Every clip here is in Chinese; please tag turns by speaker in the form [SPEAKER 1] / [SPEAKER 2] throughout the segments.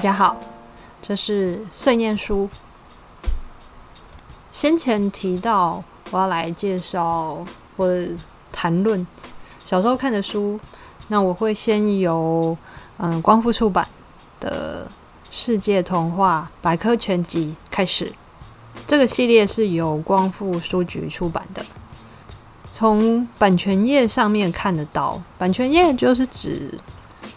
[SPEAKER 1] 大家好，这是碎念书。先前提到我要来介绍或谈论小时候看的书，那我会先由嗯光复出版的《世界童话百科全集》开始。这个系列是由光复书局出版的。从版权页上面看得到，版权页就是指。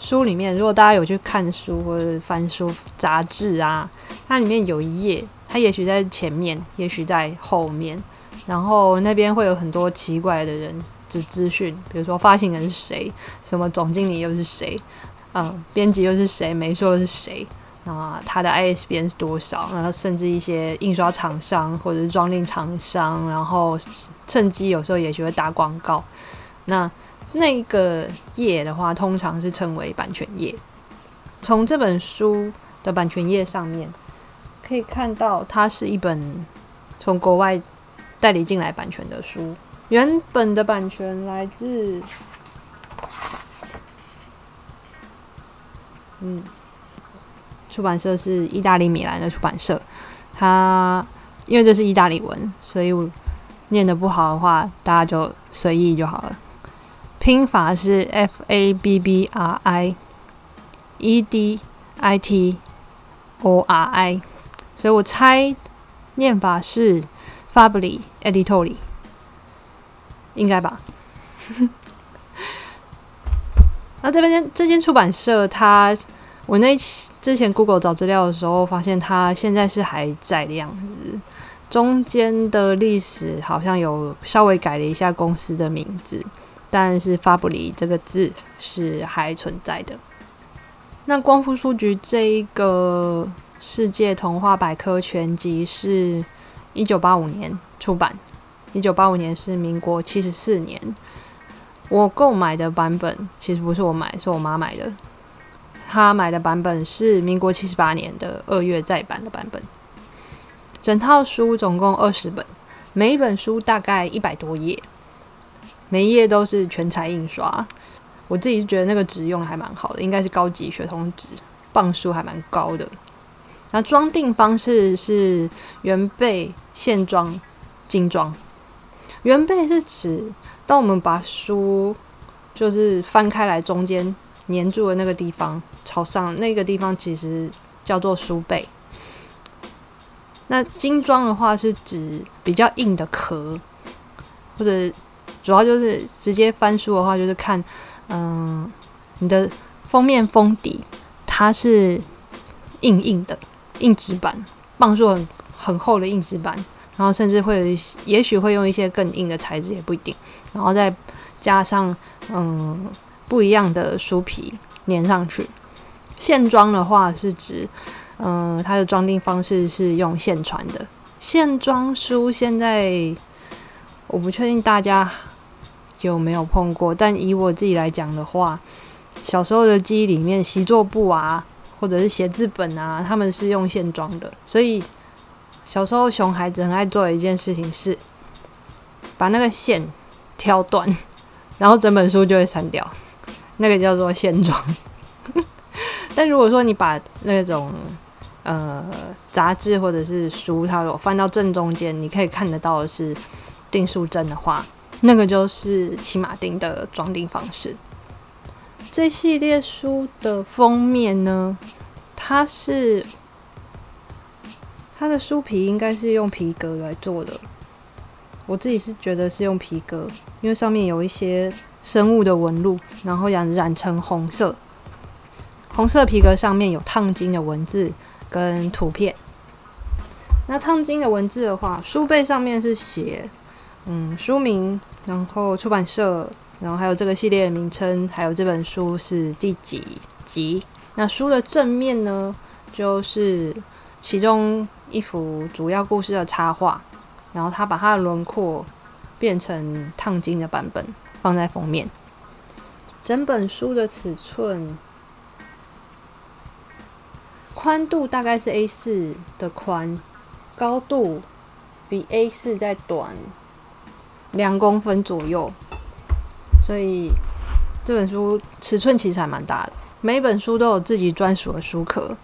[SPEAKER 1] 书里面，如果大家有去看书或者翻书杂志啊，它里面有一页，它也许在前面，也许在后面，然后那边会有很多奇怪的人资资讯，比如说发行人是谁，什么总经理又是谁，嗯，编辑又是谁，没说是谁，啊，他的 ISBN 是多少，然后甚至一些印刷厂商或者是装订厂商，然后趁机有时候也许会打广告，那。那个页的话，通常是称为版权页。从这本书的版权页上面可以看到，它是一本从国外代理进来版权的书。原本的版权来自，嗯，出版社是意大利米兰的出版社。它因为这是意大利文，所以我念的不好的话，大家就随意就好了。拼法是 F A B B R I E D I T O R I，所以我猜念法是 Fabri Editori，应该吧？那这边这间出版社，它我那之前 Google 找资料的时候，发现它现在是还在的样子。中间的历史好像有稍微改了一下公司的名字。但是“发布里”这个字是还存在的。那光复书局这一个世界童话百科全集是一九八五年出版，一九八五年是民国七十四年。我购买的版本其实不是我买，是我妈买的。她买的版本是民国七十八年的二月再版的版本。整套书总共二十本，每一本书大概一百多页。每一页都是全彩印刷，我自己觉得那个纸用的还蛮好的，应该是高级雪通纸，磅数还蛮高的。那装订方式是原背线装、精装。原背是指当我们把书就是翻开来，中间粘住的那个地方朝上，那个地方其实叫做书背。那精装的话是指比较硬的壳，或者。主要就是直接翻书的话，就是看，嗯，你的封面封底它是硬硬的硬纸板，磅数很很厚的硬纸板，然后甚至会也许会用一些更硬的材质，也不一定，然后再加上嗯不一样的书皮粘上去。线装的话是指，嗯，它的装订方式是用线传的。线装书现在我不确定大家。就没有碰过，但以我自己来讲的话，小时候的记忆里面，习作簿啊，或者是写字本啊，他们是用线装的。所以小时候熊孩子很爱做的一件事情是，把那个线挑断，然后整本书就会删掉，那个叫做线装。但如果说你把那种呃杂志或者是书，它有翻到正中间，你可以看得到的是订书针的话。那个就是骑马丁的装订方式。这系列书的封面呢，它是它的书皮应该是用皮革来做的。我自己是觉得是用皮革，因为上面有一些生物的纹路，然后染染成红色。红色皮革上面有烫金的文字跟图片。那烫金的文字的话，书背上面是写嗯书名。然后出版社，然后还有这个系列的名称，还有这本书是第几集？那书的正面呢，就是其中一幅主要故事的插画，然后他把它的轮廓变成烫金的版本放在封面。整本书的尺寸，宽度大概是 A 四的宽，高度比 A 四再短。两公分左右，所以这本书尺寸其实还蛮大的。每本书都有自己专属的书壳，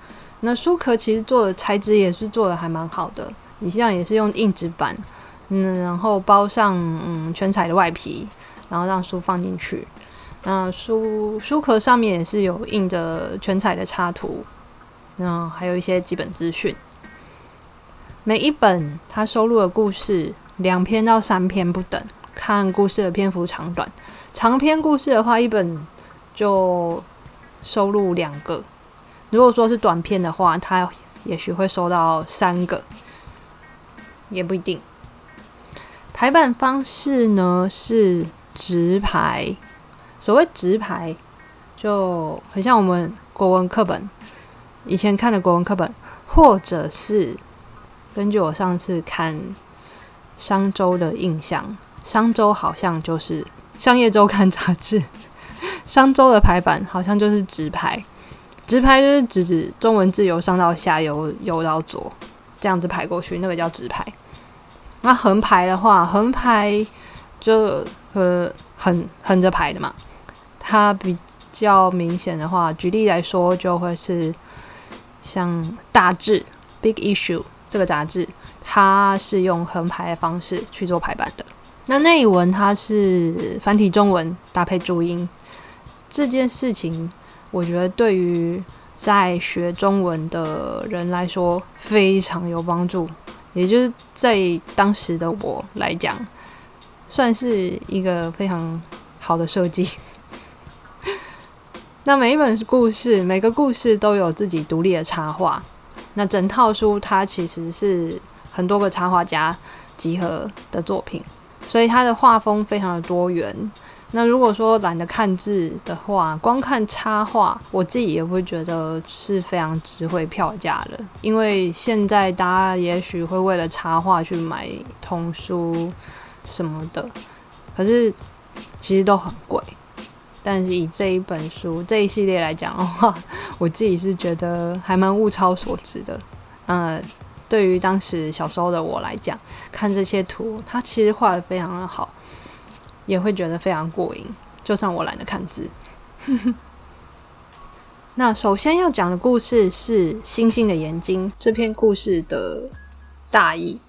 [SPEAKER 1] 那书壳其实做的材质也是做的还蛮好的，你像也是用硬纸板，嗯，然后包上嗯全彩的外皮，然后让书放进去。那书书壳上面也是有印着全彩的插图，嗯，还有一些基本资讯。每一本它收录的故事两篇到三篇不等，看故事的篇幅长短。长篇故事的话，一本就收录两个；如果说是短篇的话，它也许会收到三个，也不一定。排版方式呢是直排。所谓直排，就很像我们国文课本以前看的国文课本，或者是根据我上次看商周的印象，商周好像就是商业周刊杂志，商周的排版好像就是直排，直排就是指指中文字由上到下，由右到左。这样子排过去，那个叫直排。那横排的话，横排就呃横横着排的嘛。它比较明显的话，举例来说，就会是像《大志》（Big Issue） 这个杂志，它是用横排的方式去做排版的。那内文它是繁体中文搭配注音，这件事情，我觉得对于在学中文的人来说非常有帮助，也就是在当时的我来讲，算是一个非常好的设计。那每一本故事，每个故事都有自己独立的插画。那整套书它其实是很多个插画家集合的作品，所以他的画风非常的多元。那如果说懒得看字的话，光看插画，我自己也会觉得是非常值回票价的。因为现在大家也许会为了插画去买童书什么的，可是其实都很贵。但是以这一本书这一系列来讲的话，我自己是觉得还蛮物超所值的。嗯，对于当时小时候的我来讲，看这些图，它其实画的非常的好，也会觉得非常过瘾。就算我懒得看字。那首先要讲的故事是《星星的眼睛》这篇故事的大意。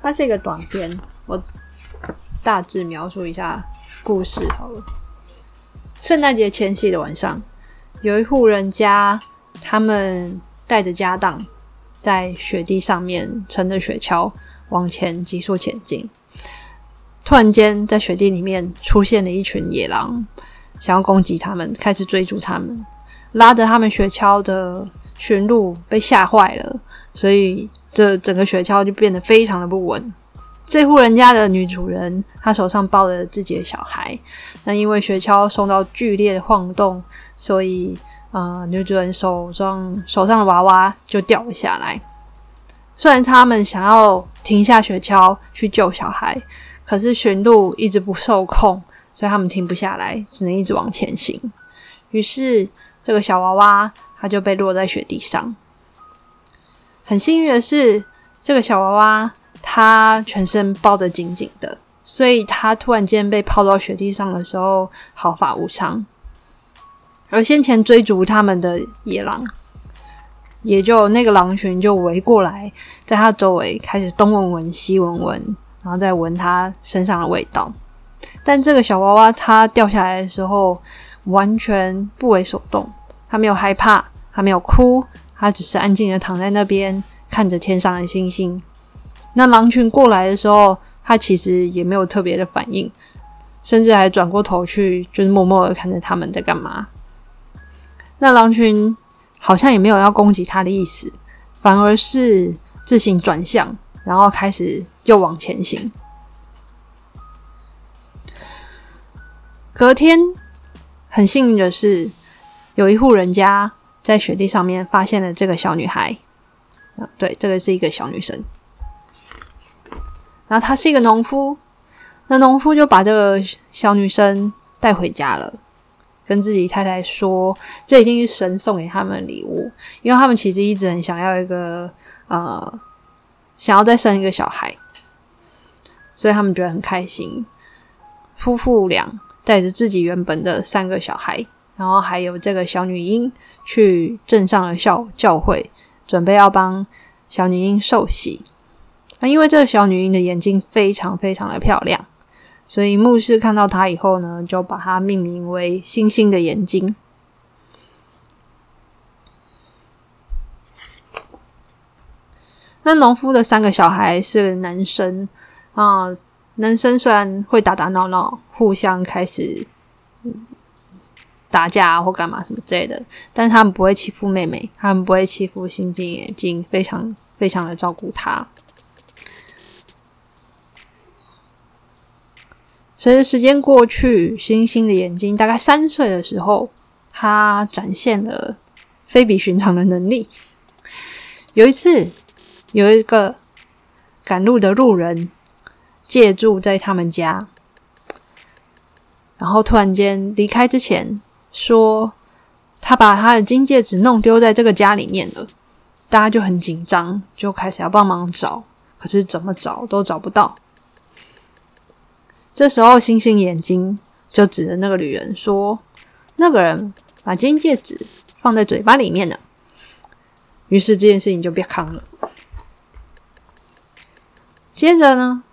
[SPEAKER 1] 它是一个短篇，我。大致描述一下故事好了。圣诞节前夕的晚上，有一户人家，他们带着家当，在雪地上面乘着雪橇往前急速前进。突然间，在雪地里面出现了一群野狼，想要攻击他们，开始追逐他们。拉着他们雪橇的驯鹿被吓坏了，所以这整个雪橇就变得非常的不稳。这户人家的女主人，她手上抱着自己的小孩。那因为雪橇受到剧烈的晃动，所以呃，女主人手上手上的娃娃就掉了下来。虽然他们想要停下雪橇去救小孩，可是驯鹿一直不受控，所以他们停不下来，只能一直往前行。于是这个小娃娃它就被落在雪地上。很幸运的是，这个小娃娃。他全身包得紧紧的，所以他突然间被抛到雪地上的时候毫发无伤。而先前追逐他们的野狼，也就那个狼群就围过来，在他周围开始东闻闻西闻闻，然后再闻他身上的味道。但这个小娃娃它掉下来的时候完全不为所动，他没有害怕，他没有哭，他只是安静的躺在那边看着天上的星星。那狼群过来的时候，他其实也没有特别的反应，甚至还转过头去，就是默默的看着他们在干嘛。那狼群好像也没有要攻击他的意思，反而是自行转向，然后开始又往前行。隔天，很幸运的是，有一户人家在雪地上面发现了这个小女孩。对，这个是一个小女生。然后她是一个农夫，那农夫就把这个小女生带回家了，跟自己太太说，这一定是神送给他们的礼物，因为他们其实一直很想要一个呃，想要再生一个小孩，所以他们觉得很开心。夫妇俩带着自己原本的三个小孩然后还有这个小女婴去镇上的教教会，准备要帮小女婴受洗。那因为这个小女婴的眼睛非常非常的漂亮，所以牧师看到他以后呢，就把它命名为“星星的眼睛”。那农夫的三个小孩是男生啊，男生虽然会打打闹闹，互相开始打架或干嘛什么之类的，但是他们不会欺负妹妹，他们不会欺负星星眼睛，非常非常的照顾他。随着时间过去，星星的眼睛大概三岁的时候，他展现了非比寻常的能力。有一次。有一个赶路的路人借住在他们家，然后突然间离开之前说，他把他的金戒指弄丢在这个家里面了。大家就很紧张，就开始要帮忙找，可是怎么找都找不到。这时候，星星眼睛就指着那个女人说：“那个人把金戒指放在嘴巴里面了。”于是这件事情就被扛了。接着呢，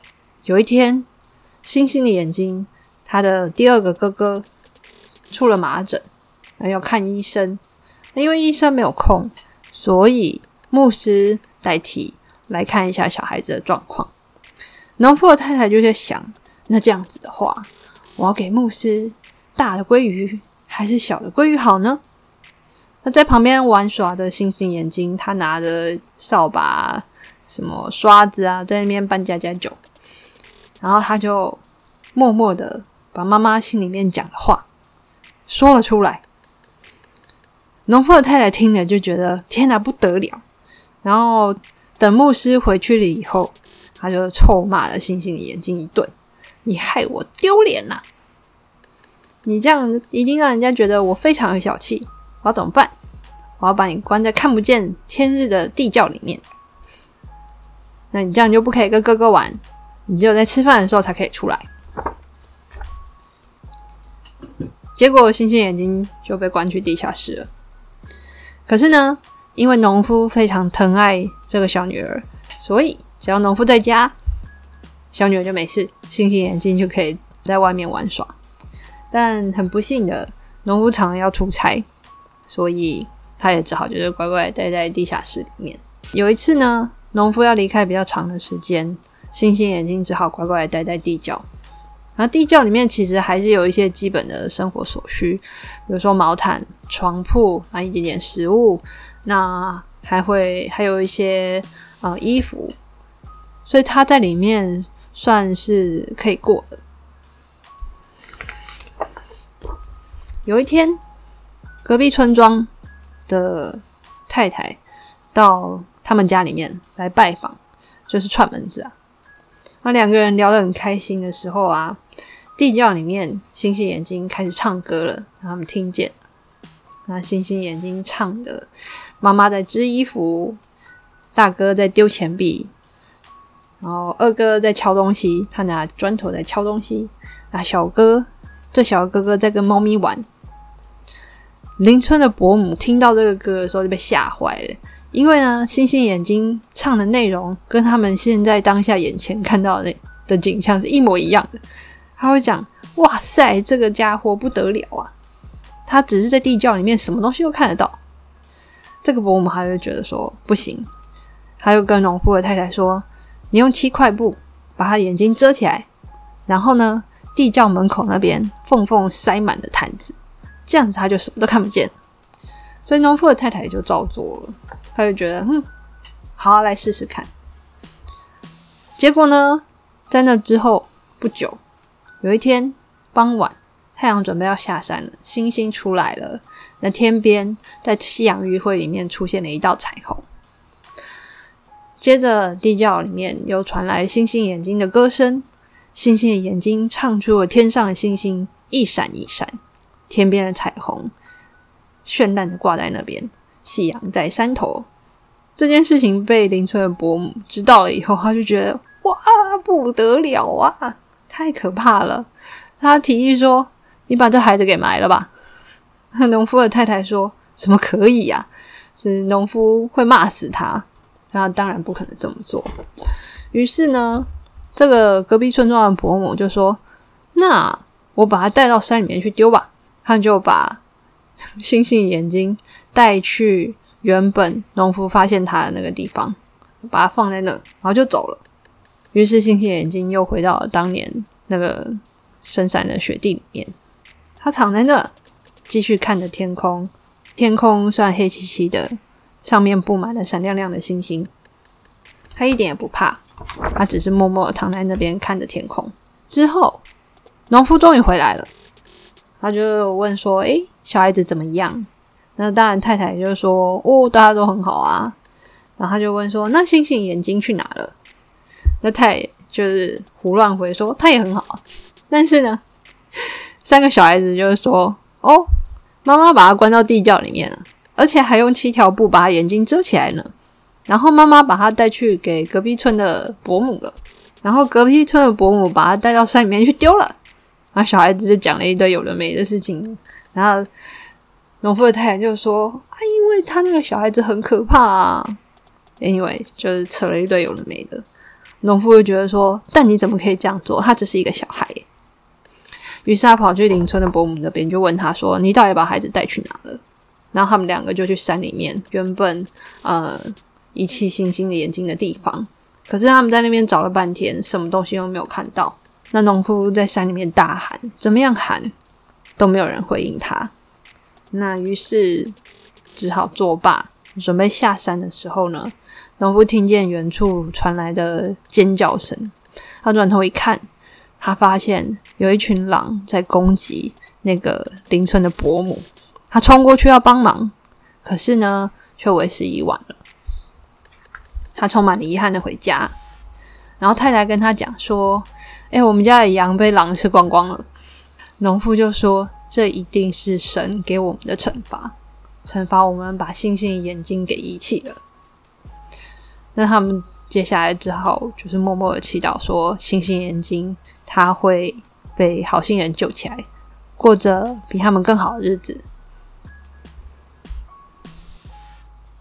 [SPEAKER 1] 有一天，星星的眼睛，他的第二个哥哥出了麻疹，要看医生。因为医生没有空，所以牧师代替来看一下小孩子的状况。农夫的太太就在想：那这样子的话，我要给牧师大的鲑鱼还是小的鲑鱼好呢？那在旁边玩耍的星星眼睛，他拿着扫把。什么刷子啊，在那边搬家家酒，然后他就默默的把妈妈心里面讲的话说了出来。农夫的太太听了就觉得天哪不得了，然后等牧师回去了以后，他就臭骂了星星眼睛一顿：“你害我丢脸呐！你这样一定让人家觉得我非常有小气，我要怎么办？我要把你关在看不见天日的地窖里面。”那你这样就不可以跟哥哥玩，你只有在吃饭的时候才可以出来。结果星星眼睛就被关去地下室了。可是呢，因为农夫非常疼爱这个小女儿，所以只要农夫在家，小女儿就没事，星星眼睛就可以在外面玩耍。但很不幸的，农夫常要出差，所以他也只好就是乖乖待在地下室里面。有一次呢。农夫要离开比较长的时间，星星眼睛只好乖乖待在地窖。然后地窖里面其实还是有一些基本的生活所需，比如说毛毯、床铺啊，一点点食物，那还会还有一些呃衣服，所以他在里面算是可以过的。有一天，隔壁村庄的太太到。他们家里面来拜访，就是串门子啊。那两个人聊得很开心的时候啊，地窖里面星星眼睛开始唱歌了，让他们听见。那星星眼睛唱的，妈妈在织衣服，大哥在丢钱币，然后二哥在敲东西，他拿砖头在敲东西。那小哥，这小哥哥在跟猫咪玩。邻村的伯母听到这个歌的时候就被吓坏了。因为呢，星星眼睛唱的内容跟他们现在当下眼前看到的的景象是一模一样的。他会讲：“哇塞，这个家伙不得了啊！他只是在地窖里面，什么东西都看得到。”这个伯母还会觉得说：“不行。”他又跟农夫的太太说：“你用七块布把他眼睛遮起来，然后呢，地窖门口那边缝缝塞满了毯子，这样子他就什么都看不见。”所以农夫的太太就照做了。他就觉得，嗯，好，来试试看。结果呢，在那之后不久，有一天傍晚，太阳准备要下山了，星星出来了。那天边在夕阳余晖里面出现了一道彩虹。接着地窖里面又传来星星眼睛的歌声，星星的眼睛唱出了天上的星星一闪一闪，天边的彩虹绚烂的挂在那边。夕阳在山头，这件事情被邻村的伯母知道了以后，他就觉得哇不得了啊，太可怕了。他提议说：“你把这孩子给埋了吧。”农夫的太太说：“怎么可以呀？是农夫会骂死他。”他当然不可能这么做。于是呢，这个隔壁村庄的伯母就说：“那我把他带到山里面去丢吧。”他就把 星星眼睛带去原本农夫发现他的那个地方，把它放在那，然后就走了。于是星星眼睛又回到了当年那个深山的雪地里面，他躺在那。继续看着天空，天空虽然黑漆漆的，上面布满了闪亮亮的星星，他一点也不怕，他只是默默躺在那边看着天空。之后，农夫终于回来了，他就问说：“诶，小孩子怎么样？”那当然，太太就说：“哦，大家都很好啊。”然后他就问说：“那星星眼睛去哪了？”那太就是胡乱回说：“他也很好。”但是呢，三个小孩子就是说：“哦。”妈妈把他关到地窖里面了，而且还用七条布把眼睛遮起来呢。然后妈妈把他带去给隔壁村的伯母了，然后隔壁村的伯母把他带到山里面去丢了。然后小孩子就讲了一堆有的没的事情。然后农夫的太太就说：“啊，因为他那个小孩子很可怕啊。” Anyway，就是扯了一堆有的没的。农夫就觉得说：“但你怎么可以这样做？他只是一个小孩。”于是他跑去邻村的伯母那边，就问他说：“你到底把孩子带去哪了？”然后他们两个就去山里面原本呃遗弃星星的眼睛的地方。可是他们在那边找了半天，什么东西都没有看到。那农夫在山里面大喊，怎么样喊都没有人回应他。那于是只好作罢，准备下山的时候呢，农夫听见远处传来的尖叫声，他转头一看。他发现有一群狼在攻击那个邻村的伯母，他冲过去要帮忙，可是呢，却为时已晚了。他充满了遗憾的回家，然后太太跟他讲说：“哎，我们家的羊被狼吃光光了。”农夫就说：“这一定是神给我们的惩罚，惩罚我们把星星眼睛给遗弃了。”那他们接下来只好就是默默的祈祷说：“星星眼睛。”他会被好心人救起来，过着比他们更好的日子。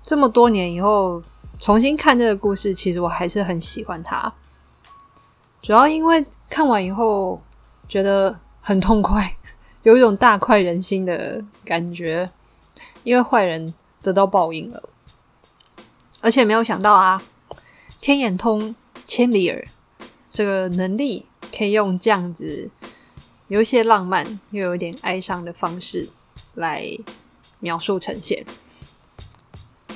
[SPEAKER 1] 这么多年以后，重新看这个故事，其实我还是很喜欢它。主要因为看完以后觉得很痛快，有一种大快人心的感觉。因为坏人得到报应了，而且没有想到啊，天眼通千里耳这个能力。可以用这样子有一些浪漫又有点哀伤的方式来描述呈现。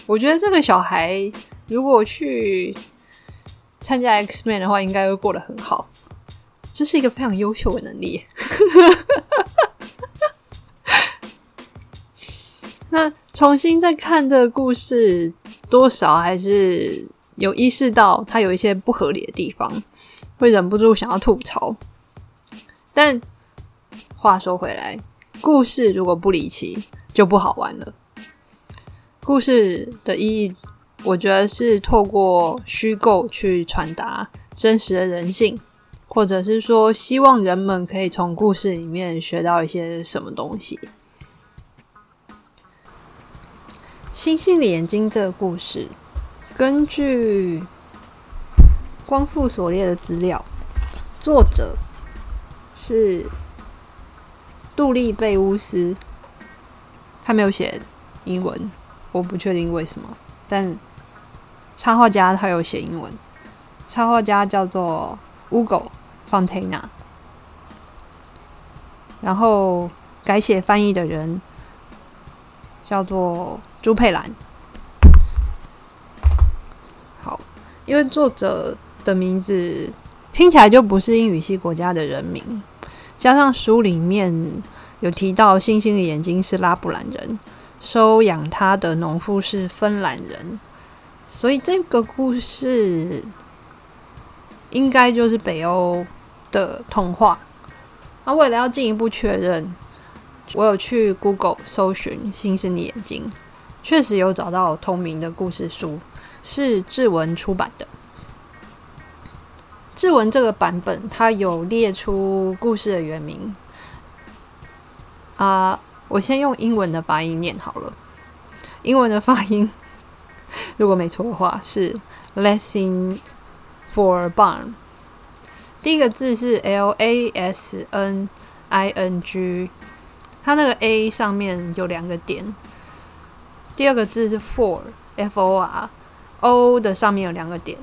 [SPEAKER 1] 我觉得这个小孩如果去参加 X Man 的话，应该会过得很好。这是一个非常优秀的能力。那重新再看这个故事，多少还是有意识到它有一些不合理的地方。会忍不住想要吐槽，但话说回来，故事如果不离奇，就不好玩了。故事的意义，我觉得是透过虚构去传达真实的人性，或者是说，希望人们可以从故事里面学到一些什么东西。星星的眼睛这个故事，根据。光复所列的资料，作者是杜利贝乌斯，他没有写英文，我不确定为什么。但插画家他有写英文，插画家叫做 Ugo Fontana，然后改写翻译的人叫做朱佩兰。好，因为作者。的名字听起来就不是英语系国家的人名，加上书里面有提到星星的眼睛是拉布兰人，收养他的农夫是芬兰人，所以这个故事应该就是北欧的童话。那为了要进一步确认，我有去 Google 搜寻星星的眼睛，确实有找到同名的故事书，是志文出版的。志文这个版本，它有列出故事的原名啊。我先用英文的发音念好了。英文的发音，如果没错的话是 “lesson for barn”。第一个字是 “l a s n i n g”，它那个 “a” 上面有两个点。第二个字是 “for”，“f o r”，“o” 的上面有两个点。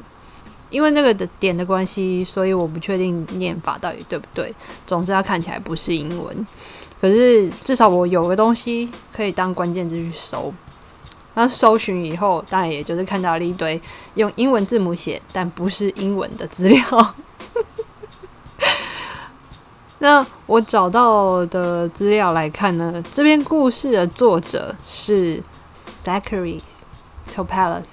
[SPEAKER 1] 因为那个的点的关系，所以我不确定念法到底对不对。总之，它看起来不是英文。可是至少我有个东西可以当关键字去搜。那搜寻以后，当然也就是看到了一堆用英文字母写但不是英文的资料。那我找到的资料来看呢，这篇故事的作者是 Zachary Topalas。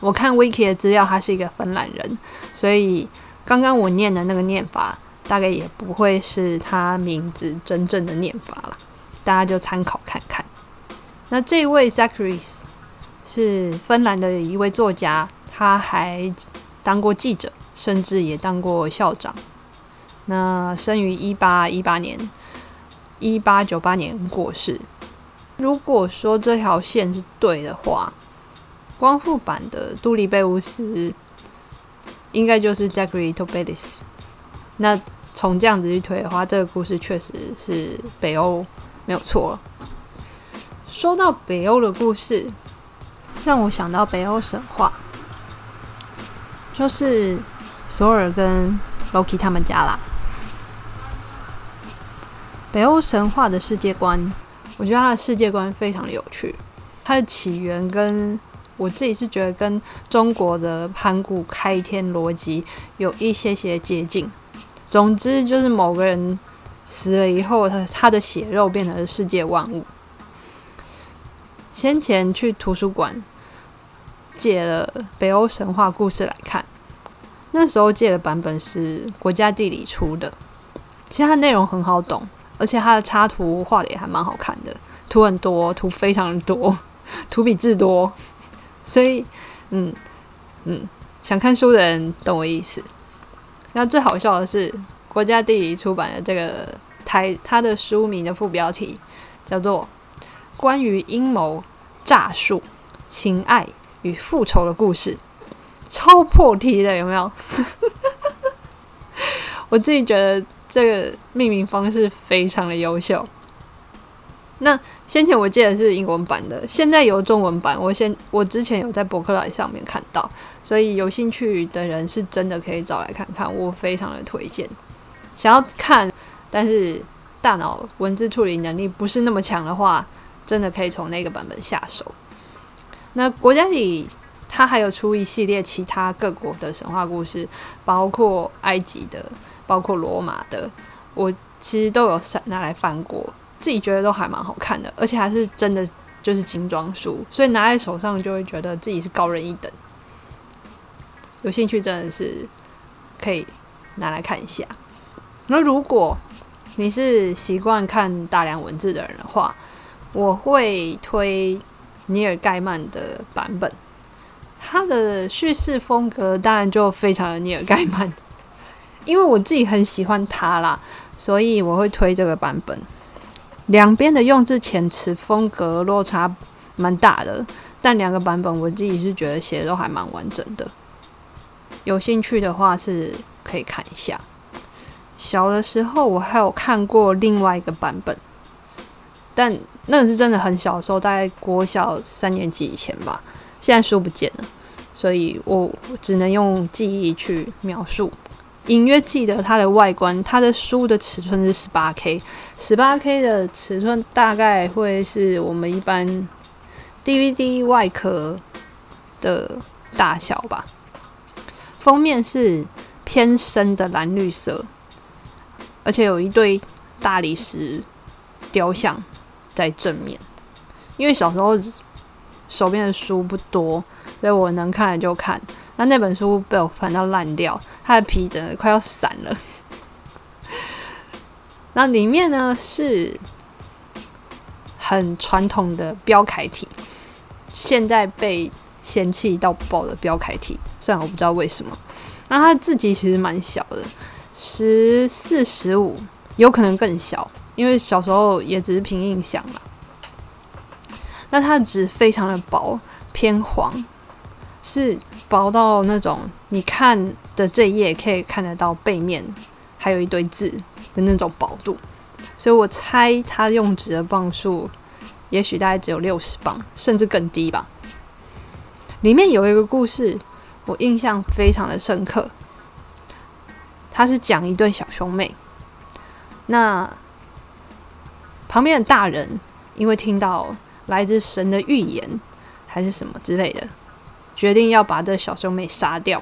[SPEAKER 1] 我看 Wiki 的资料，他是一个芬兰人，所以刚刚我念的那个念法，大概也不会是他名字真正的念法了。大家就参考看看。那这位 Zachary 是芬兰的一位作家，他还当过记者，甚至也当过校长。那生于一八一八年，一八九八年过世。如果说这条线是对的话，光复版的杜里贝乌斯应该就是 Zachary Tobelis。那从这样子去推的话，这个故事确实是北欧没有错。说到北欧的故事，让我想到北欧神话，就是索尔跟 Loki 他们家啦。北欧神话的世界观，我觉得它的世界观非常的有趣。它的起源跟我自己是觉得跟中国的盘古开天逻辑有一些些接近。总之就是某个人死了以后，他他的血肉变成了世界万物。先前去图书馆借了北欧神话故事来看，那时候借的版本是国家地理出的。其实它内容很好懂，而且它的插图画的也还蛮好看的，图很多，图非常的多，图比字多。所以，嗯嗯，想看书的人懂我意思。那最好笑的是，国家地理出版的这个台，它的书名的副标题叫做《关于阴谋》。诈术、情爱与复仇的故事，超破题的，有没有？我自己觉得这个命名方式非常的优秀。那先前我记得是英文版的，现在有中文版。我先我之前有在博客来上面看到，所以有兴趣的人是真的可以找来看看，我非常的推荐。想要看，但是大脑文字处理能力不是那么强的话。真的可以从那个版本下手。那国家里，它还有出一系列其他各国的神话故事，包括埃及的，包括罗马的，我其实都有拿来翻过，自己觉得都还蛮好看的，而且还是真的就是精装书，所以拿在手上就会觉得自己是高人一等。有兴趣真的是可以拿来看一下。那如果你是习惯看大量文字的人的话，我会推尼尔盖曼的版本，他的叙事风格当然就非常的尼尔盖曼，因为我自己很喜欢他啦，所以我会推这个版本。两边的用字遣词风格落差蛮大的，但两个版本我自己是觉得写的都还蛮完整的。有兴趣的话是可以看一下。小的时候我还有看过另外一个版本。但那是真的很小的时候，大概国小三年级以前吧。现在书不见了，所以我只能用记忆去描述。隐约记得它的外观，它的书的尺寸是十八 K，十八 K 的尺寸大概会是我们一般 DVD 外壳的大小吧。封面是偏深的蓝绿色，而且有一对大理石雕像。在正面，因为小时候手边的书不多，所以我能看的就看。那那本书被我翻到烂掉，它的皮真的快要散了。那里面呢是很传统的标楷体，现在被嫌弃到爆的标楷体。虽然我不知道为什么，那它字迹其实蛮小的，十四十五，有可能更小。因为小时候也只是凭印象嘛。那它的纸非常的薄，偏黄，是薄到那种你看的这页可以看得到背面还有一堆字的那种薄度，所以我猜它用纸的磅数也许大概只有六十磅，甚至更低吧。里面有一个故事，我印象非常的深刻，他是讲一对小兄妹，那旁边的大人因为听到。来自神的预言，还是什么之类的，决定要把这小兄妹杀掉，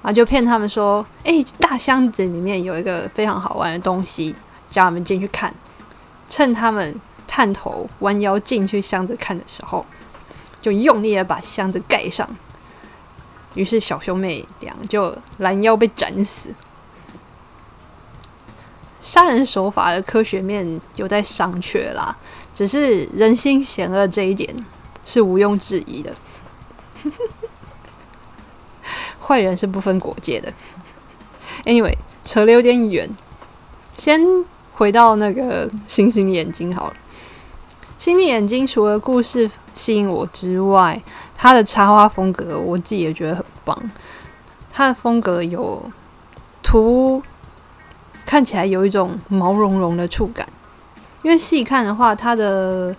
[SPEAKER 1] 啊，就骗他们说：“哎，大箱子里面有一个非常好玩的东西，叫他们进去看。”趁他们探头弯腰进去箱子看的时候，就用力的把箱子盖上。于是小兄妹俩就拦腰被斩死。杀人手法的科学面有在商榷啦。只是人心险恶这一点是毋庸置疑的，坏人是不分国界的。Anyway，扯的有点远，先回到那个星星眼睛好了。新的眼睛除了故事吸引我之外，它的插画风格我自己也觉得很棒。它的风格有图，看起来有一种毛茸茸的触感。因为细看的话，它的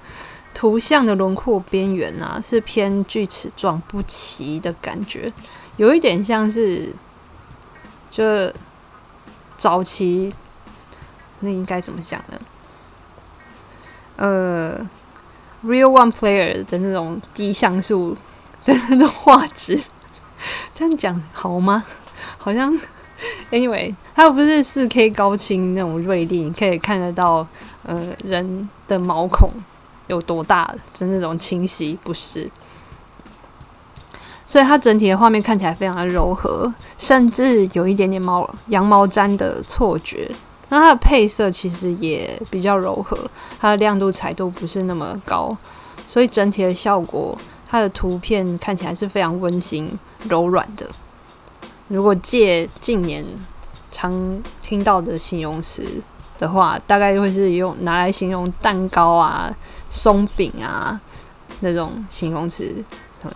[SPEAKER 1] 图像的轮廓边缘啊，是偏锯齿状不齐的感觉，有一点像是就早期那应该怎么讲呢？呃，Real One Player 的那种低像素 的那种画质，这样讲好吗？好像 Anyway，它又不是四 K 高清那种锐利，你可以看得到。呃，人的毛孔有多大的那种清晰不是，所以它整体的画面看起来非常的柔和，甚至有一点点毛羊毛毡的错觉。那它的配色其实也比较柔和，它的亮度彩度不是那么高，所以整体的效果，它的图片看起来是非常温馨柔软的。如果借近年常听到的形容词。的话，大概会是用拿来形容蛋糕啊、松饼啊那种形容词，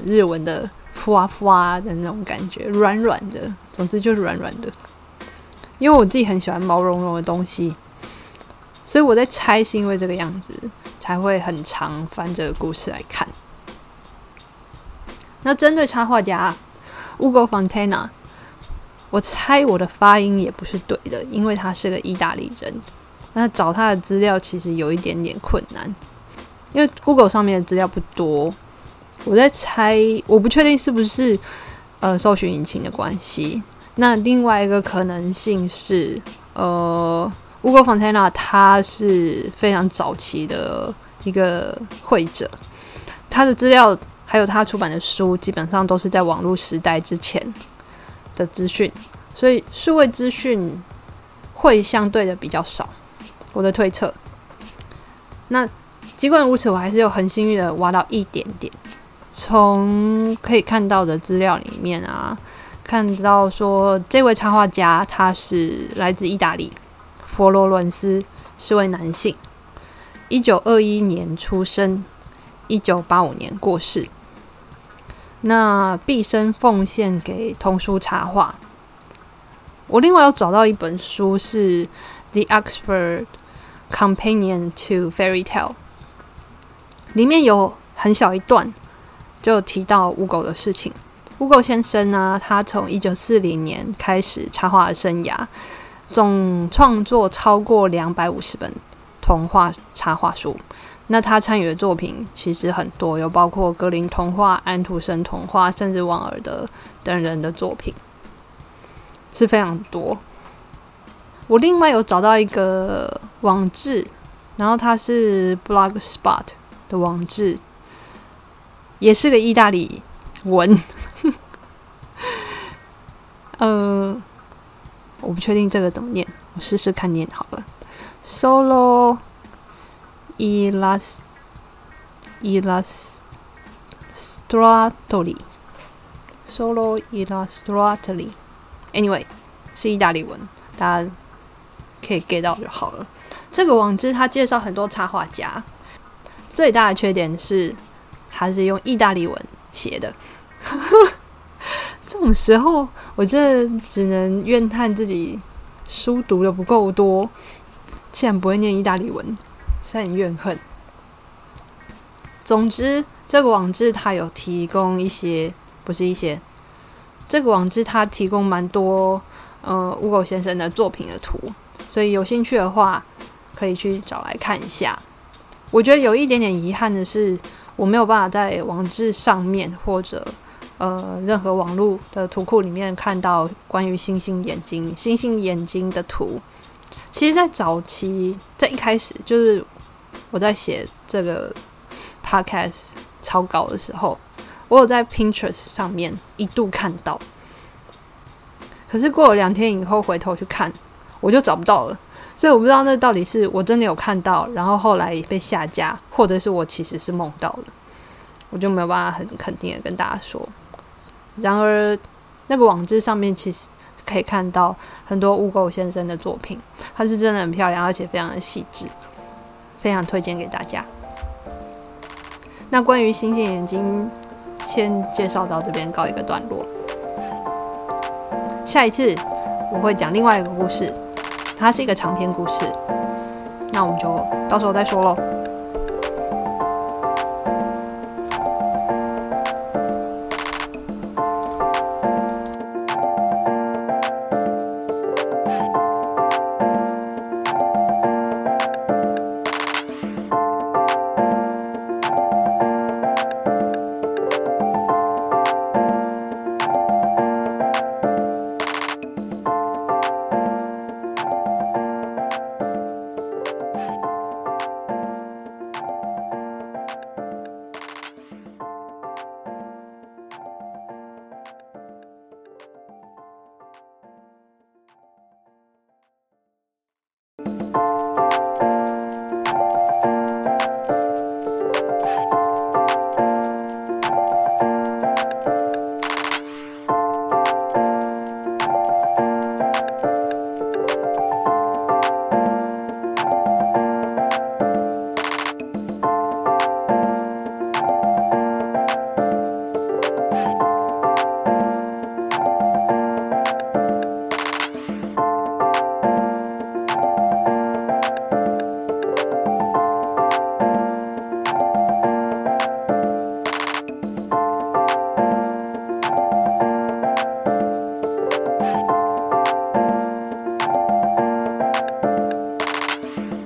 [SPEAKER 1] 日文的“ふわふわ”的那种感觉，软软的，总之就是软软的。 因为我自己很喜欢毛茸茸的东西，所以我在猜是因为这个样子才会很常翻这个故事来看。那针对插画家 Ugo Fontana。我猜我的发音也不是对的，因为他是个意大利人。那找他的资料其实有一点点困难，因为 Google 上面的资料不多。我在猜，我不确定是不是呃搜寻引擎的关系。那另外一个可能性是，呃，Google Fontana 他是非常早期的一个会者，他的资料还有他出版的书，基本上都是在网络时代之前。的资讯，所以数位资讯会相对的比较少。我的推测。那尽管如此，我还是有很幸运的挖到一点点。从可以看到的资料里面啊，看到说这位插画家他是来自意大利，佛罗伦斯，是位男性，一九二一年出生，一九八五年过世。那毕生奉献给童书插画。我另外有找到一本书是《The Oxford Companion to Fairy Tale》，里面有很小一段就提到乌狗的事情。Google 先生呢，他从一九四零年开始插画生涯，总创作超过两百五十本童话插画书。那他参与的作品其实很多，有包括格林童话、安徒生童话，甚至王尔德等人的作品，是非常多。我另外有找到一个网志，然后它是 Blogspot 的网志，也是个意大利文。呃，我不确定这个怎么念，我试试看念好了，Solo。Illus illustratori，solo illustratori，anyway 是意大利文，大家可以 get 到就好了。这个网址它介绍很多插画家，最大的缺点是它是用意大利文写的。这种时候，我真的只能怨叹自己书读的不够多，竟然不会念意大利文，是很怨恨。总之，这个网志它有提供一些，不是一些，这个网志它提供蛮多，呃，乌狗先生的作品的图，所以有兴趣的话，可以去找来看一下。我觉得有一点点遗憾的是，我没有办法在网志上面或者。呃，任何网络的图库里面看到关于星星眼睛、星星眼睛的图，其实，在早期，在一开始，就是我在写这个 podcast 草稿的时候，我有在 Pinterest 上面一度看到，可是过了两天以后回头去看，我就找不到了，所以我不知道那到底是我真的有看到，然后后来被下架，或者是我其实是梦到了，我就没有办法很肯定的跟大家说。然而，那个网志上面其实可以看到很多污垢先生的作品，它是真的很漂亮，而且非常的细致，非常推荐给大家。那关于星星眼睛，先介绍到这边告一个段落。下一次我会讲另外一个故事，它是一个长篇故事，那我们就到时候再说喽。